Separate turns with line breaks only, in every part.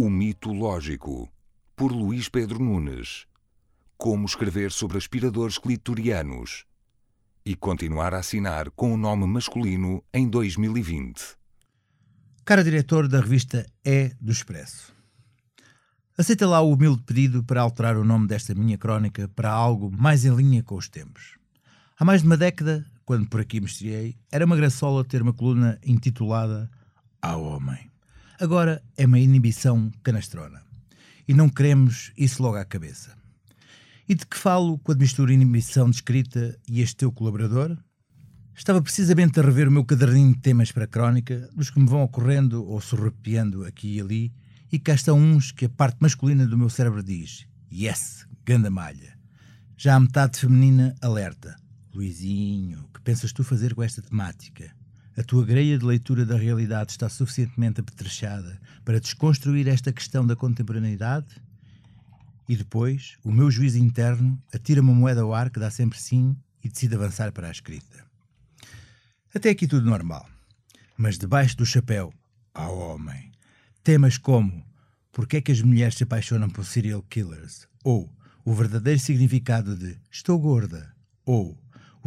O mitológico, por Luís Pedro Nunes. Como escrever sobre aspiradores clitorianos e continuar a assinar com o nome masculino em 2020.
Cara diretor da revista É do Expresso. Aceita lá o humilde pedido para alterar o nome desta minha crónica para algo mais em linha com os tempos. Há mais de uma década, quando por aqui me estreiei, era uma graçola ter uma coluna intitulada Ao Homem. Agora é uma inibição canastrona. E não queremos isso logo à cabeça. E de que falo quando misturo inibição de escrita e este teu colaborador? Estava precisamente a rever o meu caderninho de temas para a crónica, dos que me vão ocorrendo ou sorrapeando aqui e ali, e cá estão uns que a parte masculina do meu cérebro diz: Yes, ganda malha. Já a metade feminina alerta: Luizinho, que pensas tu fazer com esta temática? A tua greia de leitura da realidade está suficientemente apetrechada para desconstruir esta questão da contemporaneidade? E depois, o meu juiz interno atira uma moeda ao ar que dá sempre sim e decide avançar para a escrita. Até aqui tudo normal. Mas debaixo do chapéu, ao homem, temas como Porquê é que as mulheres se apaixonam por serial killers? Ou o verdadeiro significado de estou gorda? Ou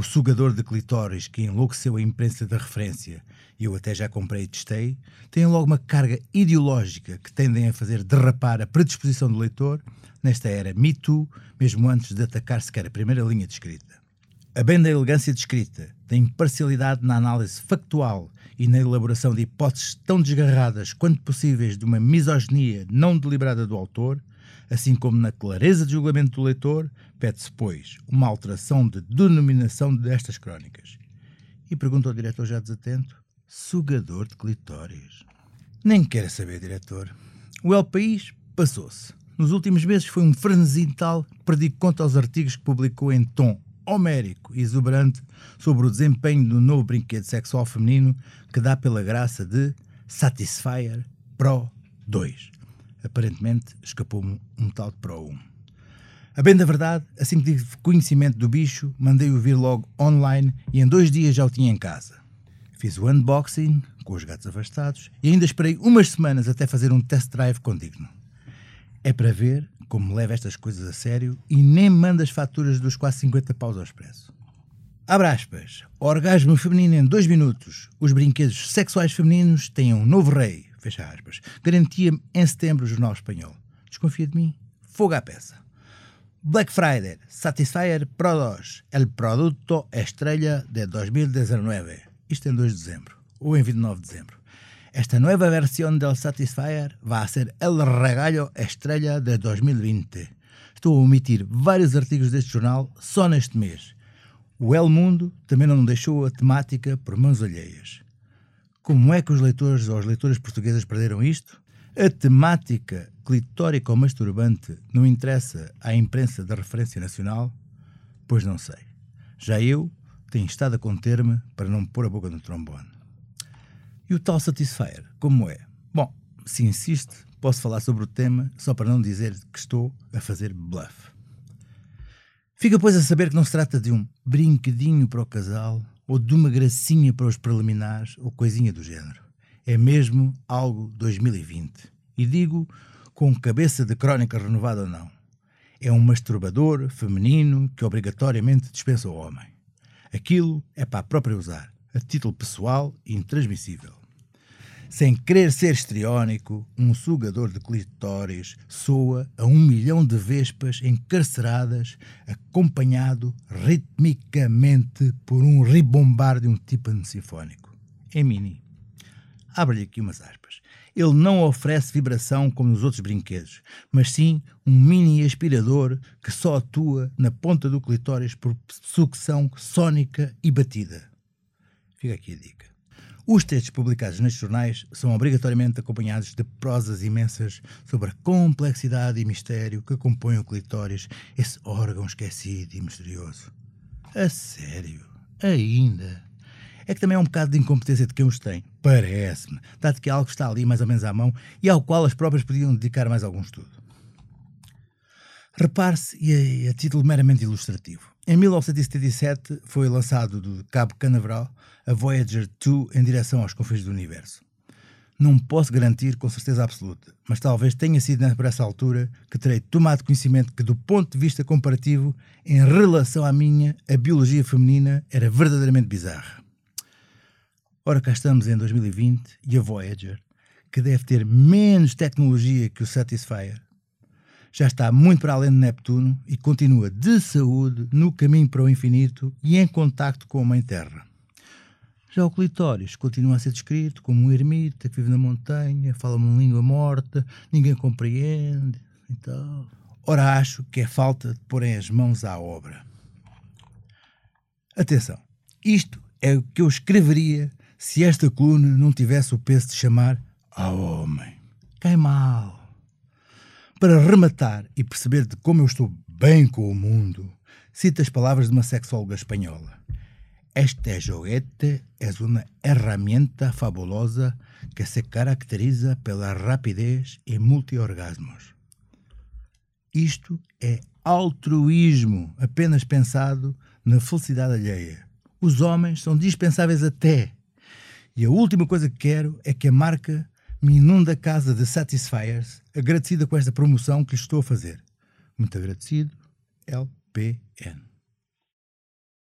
o sugador de clitóris que enlouqueceu a imprensa da referência, e eu até já comprei e testei, têm logo uma carga ideológica que tendem a fazer derrapar a predisposição do leitor nesta era Me Too, mesmo antes de atacar sequer a primeira linha de escrita. A bem da elegância de escrita, da imparcialidade na análise factual e na elaboração de hipóteses tão desgarradas quanto possíveis de uma misoginia não deliberada do autor, assim como na clareza de julgamento do leitor, pede-se, pois, uma alteração de denominação destas crónicas. E pergunta ao diretor já desatento: sugador de clitóris. Nem quer saber, diretor. O El País passou-se. Nos últimos meses foi um frenesim tal que perdi conta aos artigos que publicou em tom homérico e exuberante sobre o desempenho do novo brinquedo sexual feminino que dá pela graça de Satisfyer Pro 2 aparentemente escapou-me um tal de Pro 1. A bem da verdade, assim que tive conhecimento do bicho, mandei-o vir logo online e em dois dias já o tinha em casa. Fiz o unboxing, com os gatos afastados, e ainda esperei umas semanas até fazer um test drive condigno. É para ver como leva estas coisas a sério e nem manda as faturas dos quase 50 paus ao expresso. Abre aspas. Orgasmo feminino em dois minutos. Os brinquedos sexuais femininos têm um novo rei fecha aspas, garantia-me em setembro o Jornal Espanhol. Desconfia de mim? Fogo à peça. Black Friday, Satisfyer Pro 2, el producto estrella de 2019. Isto em 2 de dezembro, ou em 29 de dezembro. Esta nova versão del Satisfyer vai ser el regalo estrella de 2020. Estou a omitir vários artigos deste jornal só neste mês. O El Mundo também não deixou a temática por mãos alheias. Como é que os leitores ou as leitoras portuguesas perderam isto? A temática clitórica ou masturbante não interessa à imprensa da referência nacional? Pois não sei. Já eu tenho estado a conter-me para não pôr a boca no trombone. E o tal Satisfyer, como é? Bom, se insiste, posso falar sobre o tema só para não dizer que estou a fazer bluff. Fica, pois, a saber que não se trata de um brinquedinho para o casal ou de uma gracinha para os preliminares ou coisinha do género. É mesmo algo 2020. E digo com cabeça de crónica renovada ou não. É um masturbador feminino que obrigatoriamente dispensa o homem. Aquilo é para a própria usar, a título pessoal e intransmissível. Sem querer ser estriónico, um sugador de clitóris soa a um milhão de vespas encarceradas, acompanhado ritmicamente por um ribombar de um tímpano sinfónico. É mini. Abre-lhe aqui umas aspas. Ele não oferece vibração como nos outros brinquedos, mas sim um mini aspirador que só atua na ponta do clitóris por sucção sónica e batida. Fica aqui a dica. Os textos publicados nestes jornais são obrigatoriamente acompanhados de prosas imensas sobre a complexidade e mistério que compõem o clitóris, esse órgão esquecido e misterioso. A sério? Ainda? É que também é um bocado de incompetência de quem os tem, parece-me, dado que é algo está ali mais ou menos à mão e ao qual as próprias podiam dedicar mais algum estudo. Repare-se, e a, a título meramente ilustrativo, em 1977 foi lançado do Cabo Canaveral a Voyager 2 em direção aos confins do universo. Não posso garantir com certeza absoluta, mas talvez tenha sido por essa altura que terei tomado conhecimento que, do ponto de vista comparativo, em relação à minha, a biologia feminina era verdadeiramente bizarra. Ora, cá estamos em 2020 e a Voyager, que deve ter menos tecnologia que o Satisfyer, já está muito para além de Neptuno e continua de saúde no caminho para o infinito e em contacto com a Mãe Terra. Já o clitóris continua a ser descrito como um ermita que vive na montanha, fala uma língua morta, ninguém compreende e tal. Ora, acho que é falta de porem as mãos à obra. Atenção, isto é o que eu escreveria se esta coluna não tivesse o peso de chamar a homem. Cai mal. Para rematar e perceber de como eu estou bem com o mundo, cito as palavras de uma sexóloga espanhola. Este joguete é uma herramienta fabulosa que se caracteriza pela rapidez e multiorgasmos. Isto é altruísmo, apenas pensado na felicidade alheia. Os homens são dispensáveis até. E a última coisa que quero é que a marca me inunda a casa de Satisfiers, agradecida com esta promoção que lhe estou a fazer. Muito agradecido, LPN.